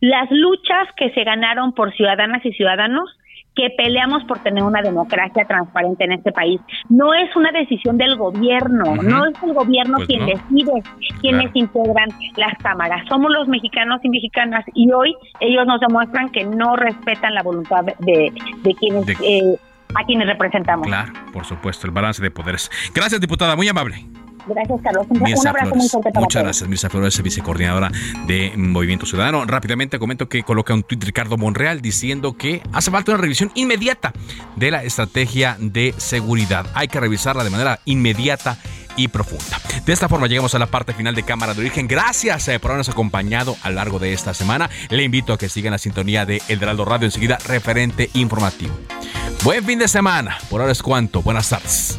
las luchas que se ganaron por ciudadanas y ciudadanos que peleamos por tener una democracia transparente en este país. No es una decisión del gobierno, no es el gobierno pues quien decide quiénes integran las cámaras. Somos los mexicanos y mexicanas y hoy ellos nos demuestran que no respetan la voluntad de, quienes... Eh, a quienes representamos. Claro, por supuesto, el balance de poderes. Gracias, diputada, muy amable. Gracias, Carlos. Un, abrazo muy fuerte para Muchas gracias, Mirza Flores, vicecoordinadora de Movimiento Ciudadano. Rápidamente comento que coloca un tuit Ricardo Monreal diciendo que hace falta una revisión inmediata de la estrategia de seguridad. Hay que revisarla de manera inmediata y profunda. De esta forma llegamos a la parte final de Cámara de Origen. Gracias eh, por habernos acompañado a lo largo de esta semana. Le invito a que sigan la sintonía de El Radio enseguida, referente informativo. Buen fin de semana. Por ahora es cuanto. Buenas tardes.